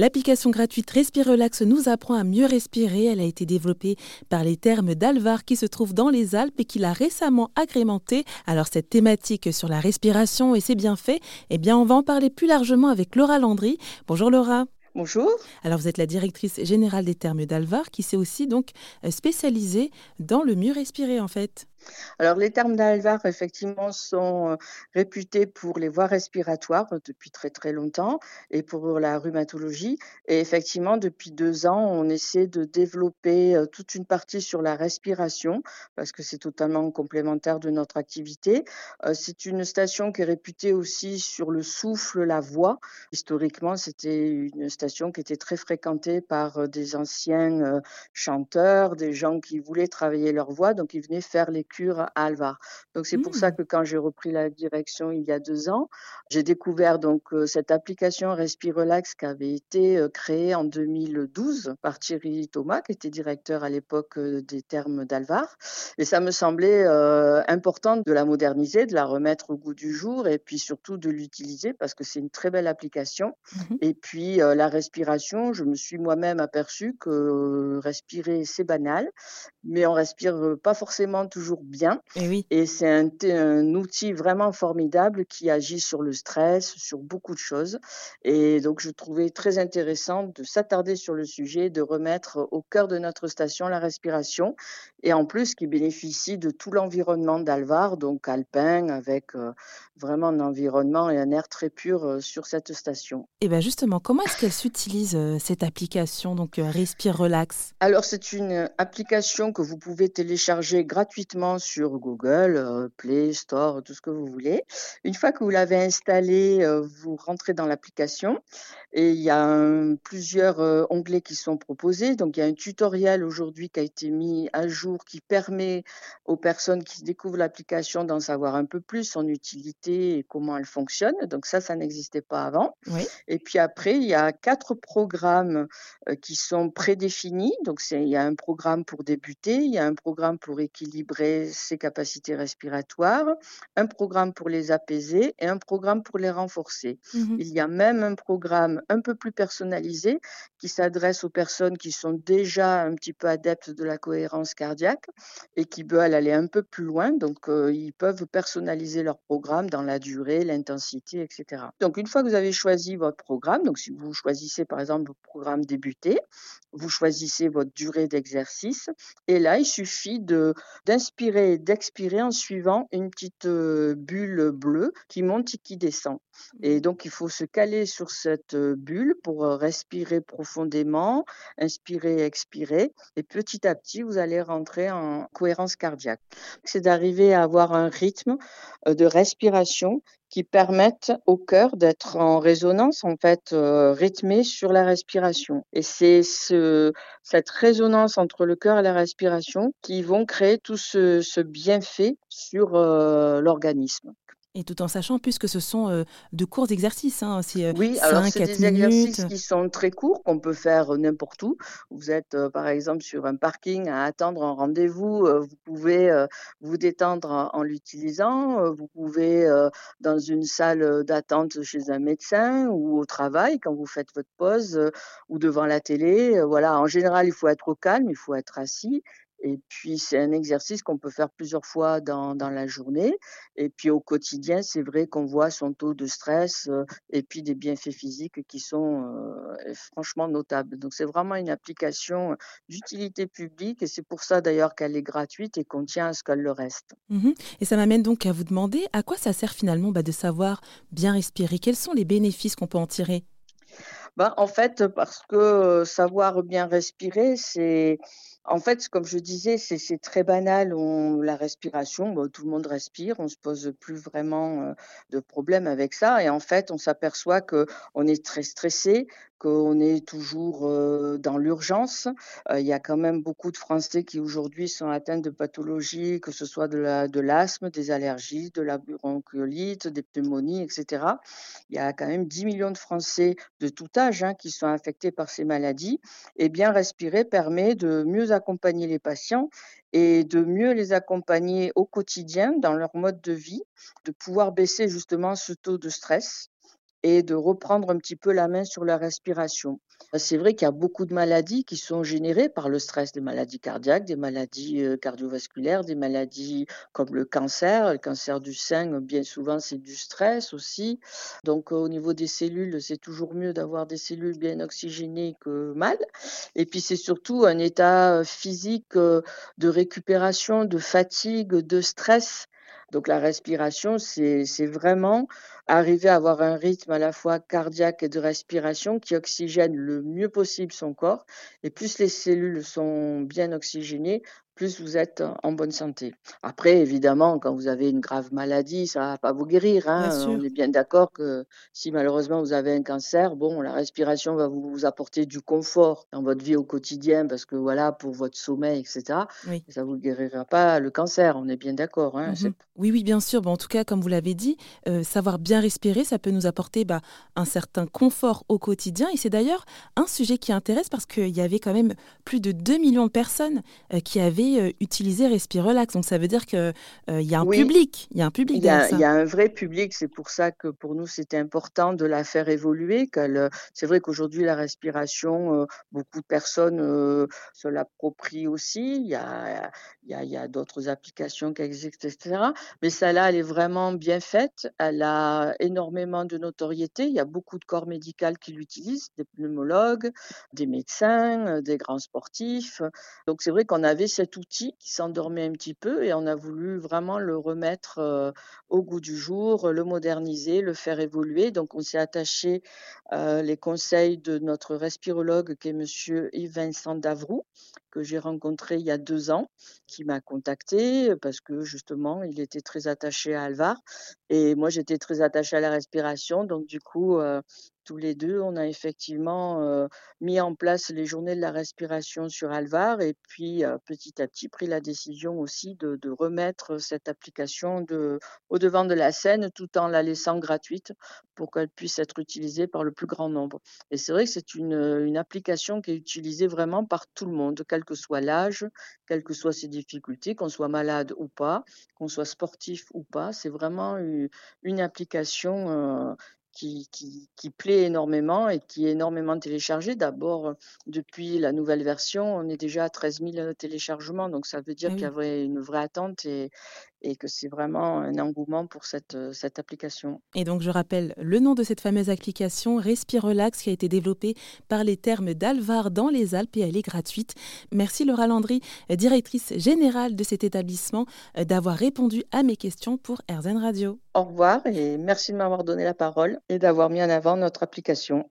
L'application gratuite Respirelax nous apprend à mieux respirer. Elle a été développée par les termes d'Alvar qui se trouve dans les Alpes et qui l'a récemment agrémentée. Alors cette thématique sur la respiration et ses bienfaits, eh bien on va en parler plus largement avec Laura Landry. Bonjour Laura. Bonjour. Alors vous êtes la directrice générale des termes d'Alvar qui s'est aussi donc spécialisée dans le mieux respirer en fait. Alors, les termes d'Alvar, effectivement, sont euh, réputés pour les voies respiratoires euh, depuis très très longtemps et pour la rhumatologie. Et effectivement, depuis deux ans, on essaie de développer euh, toute une partie sur la respiration parce que c'est totalement complémentaire de notre activité. C'est une station qui est réputée aussi sur le souffle, la voix. Historiquement, c'était une station qui était très fréquentée par des anciens chanteurs, des gens qui voulaient travailler leur voix, donc ils venaient faire les à Alvar. Donc c'est pour ça mmh. que quand j'ai repris la direction il y a deux ans, j'ai découvert donc euh, cette application Respirelax qui avait été euh, créée en 2012 par Thierry Thomas, qui était directeur à l'époque euh, des termes d'Alvar. Et ça me semblait important de la moderniser, de la remettre au goût du jour et puis surtout de l'utiliser parce que c'est une très belle application. Mmh et puis la respiration, je me suis moi-même aperçu que respirer c'est banal, mais on respire pas forcément toujours bien. Et, eh oui. et c'est un, un, outil vraiment formidable qui agit sur le stress, sur beaucoup de choses. Et donc, je trouvais très intéressant de s'attarder sur le sujet, de remettre au cœur de notre station la respiration. Et en plus, qui bénéficie de tout l'environnement d'Alvar, donc alpin, avec euh, vraiment un environnement et un air très pur euh, sur cette station. Et bien justement, comment est-ce qu'elle s'utilise, euh, cette application, donc Respire Relax? Alors, c'est une application que vous pouvez télécharger gratuitement sur Google, euh, Play Store, tout ce que vous voulez. Une fois que vous l'avez installé, euh, vous rentrez dans l'application et il y a plusieurs euh, onglets qui sont proposés. Donc il y a un tutoriel aujourd'hui qui a été mis à jour qui permet aux personnes qui découvrent l'application d'en savoir un peu plus son utilité et comment elle fonctionne. Donc ça, ça n'existait pas avant. Et puis après, il y a quatre programmes qui sont prédéfinis. Donc il y a un programme pour débuter, il y a un programme pour équilibrer ses capacités respiratoires, un programme pour les apaiser et un programme pour les renforcer. Mmh Il y a même un programme un peu plus personnalisé qui s'adresse aux personnes qui sont déjà un petit peu adeptes de la cohérence cardiaque et qui veulent aller un peu plus loin. Donc, euh, ils peuvent personnaliser leur programme dans la durée, l'intensité, etc. Donc, une fois que vous avez choisi votre programme, donc si vous choisissez par exemple le programme débuté, vous choisissez votre durée d'exercice et là, il suffit d'inspirer et d'expirer en suivant une petite bulle bleue qui monte et qui descend. Et mmh. donc, il faut se caler sur cette bulle pour respirer profondément, inspirer, expirer. Et petit à petit, vous allez rentrer en cohérence cardiaque. C'est d'arriver à avoir un rythme de respiration qui permettent au cœur d'être en résonance, en fait, euh, rythmée sur la respiration. Et c'est ce, cette résonance entre le cœur et la respiration qui vont créer tout ce, ce bienfait sur euh, l'organisme. Et tout en sachant, puisque ce sont euh, de courts exercices, hein, c'est euh, oui, alors c'est des exercices qui sont très courts, qu'on peut faire n'importe où. Vous êtes euh, par exemple sur un parking à attendre un rendez-vous, vous pouvez vous détendre en, l'utilisant. vous pouvez dans une salle d'attente chez un médecin ou au travail quand vous faites votre pause ou devant la télé. voilà, en général, il faut être au calme, il faut être assis et puis, c'est un exercice qu'on peut faire plusieurs fois dans, dans la journée. Et puis, au quotidien, c'est vrai qu'on voit son taux de stress euh, et puis des bienfaits physiques qui sont euh, franchement notables. Donc, c'est vraiment une application d'utilité publique et c'est pour ça d'ailleurs qu'elle est gratuite et qu'on tient à ce qu'elle le reste. Mmh et ça m'amène donc à vous demander à quoi ça sert finalement bah, de savoir bien respirer? Quels sont les bénéfices qu'on peut en tirer? Bah, En fait, parce que euh, savoir bien respirer, c'est en fait, comme je disais, c'est très banal. La respiration, tout le monde respire, on se pose plus vraiment euh, de problème avec ça. Et en fait, on s'aperçoit que on est très stressé, qu'on est toujours euh, dans l'urgence. Euh, il y a quand même beaucoup de Français qui aujourd'hui sont atteints de pathologies, que ce soit de l'asthme, des allergies, de la bronchiolite, des pneumonies, etc. Il y a quand même 10 millions de Français de tout âge hein, qui sont affectés par ces maladies. Et bien respirer permet de mieux accompagner les patients et de mieux les accompagner au quotidien dans leur mode de vie, de pouvoir baisser justement ce taux de stress et de reprendre un petit peu la main sur la respiration. C'est vrai qu'il y a beaucoup de maladies qui sont générées par le stress, des maladies cardiaques, des maladies euh, cardiovasculaires, des maladies comme le cancer. Le cancer du sein, bien souvent, c'est du stress aussi. Donc, au niveau des cellules, c'est toujours mieux d'avoir des cellules bien oxygénées que mal. Et puis, c'est surtout un état physique euh, de récupération, de fatigue, de stress donc la respiration, c'est vraiment arriver à avoir un rythme à la fois cardiaque et de respiration qui oxygène le mieux possible son corps. Et plus les cellules sont bien oxygénées, plus vous êtes en bonne santé. Après, évidemment, quand vous avez une grave maladie, ça ne va pas vous guérir. Hein. On est bien d'accord que si malheureusement vous avez un cancer, bon, la respiration va vous, apporter du confort dans votre vie au quotidien parce que voilà, pour votre sommeil, etc. Ça ne vous guérira pas le cancer, on est bien d'accord. Hein. Mmh oui, oui, bien sûr. Bon, en tout cas, comme vous l'avez dit, euh, savoir bien respirer, ça peut nous apporter bah, un certain confort au quotidien. Et c'est d'ailleurs un sujet qui intéresse parce qu'il y avait quand même plus de 2 millions de personnes euh, qui avaient euh, utiliser Respirelax. Donc ça veut dire qu'il euh, y a un public. Il y a un public. Il y a, un vrai public. C'est pour ça que pour nous, c'était important de la faire évoluer. C'est vrai qu'aujourd'hui, la respiration, euh, beaucoup de personnes se l'approprient aussi. Il y a, il y a, il y a d'autres applications qui existent, etc. Mais celle-là, elle est vraiment bien faite. Elle a énormément de notoriété. Il y a beaucoup de corps médicaux qui l'utilisent, des pneumologues, des médecins, des grands sportifs. Donc c'est vrai qu'on avait cette outil qui s'endormait un petit peu et on a voulu vraiment le remettre au goût du jour, le moderniser, le faire évoluer. Donc on s'est attaché euh, les conseils de notre respirologue qui est monsieur Yves Vincent Davroux que j'ai rencontré il y a deux ans, qui m'a contacté parce que justement, il était très attaché à Alvar et moi, j'étais très attachée à la respiration. Donc, du coup, tous les deux, on a effectivement mis en place les journées de la respiration sur Alvar et puis petit à petit pris la décision aussi de, remettre cette application au devant de la scène tout en la laissant gratuite pour qu'elle puisse être utilisée par le plus grand nombre. Et c'est vrai que c'est une, application qui est utilisée vraiment par tout le monde, quel que soit l'âge, quelles que soient ses difficultés, qu'on soit malade ou pas, qu'on soit sportif ou pas. C'est vraiment une, application qui, qui, plaît énormément et qui est énormément téléchargée. D'abord, depuis la nouvelle version, on est déjà à 13 000 téléchargements, donc ça veut dire ah qu'il y avait une vraie attente et, et que c'est vraiment un engouement pour cette, cette application. Et donc, je rappelle le nom de cette fameuse application, Respirelax, qui a été développée par les termes d'Alvar dans les Alpes et elle est gratuite. Merci Laura Landry, directrice générale de cet établissement, d'avoir répondu à mes questions pour RZN Radio. Au revoir et merci de m'avoir donné la parole et d'avoir mis en avant notre application.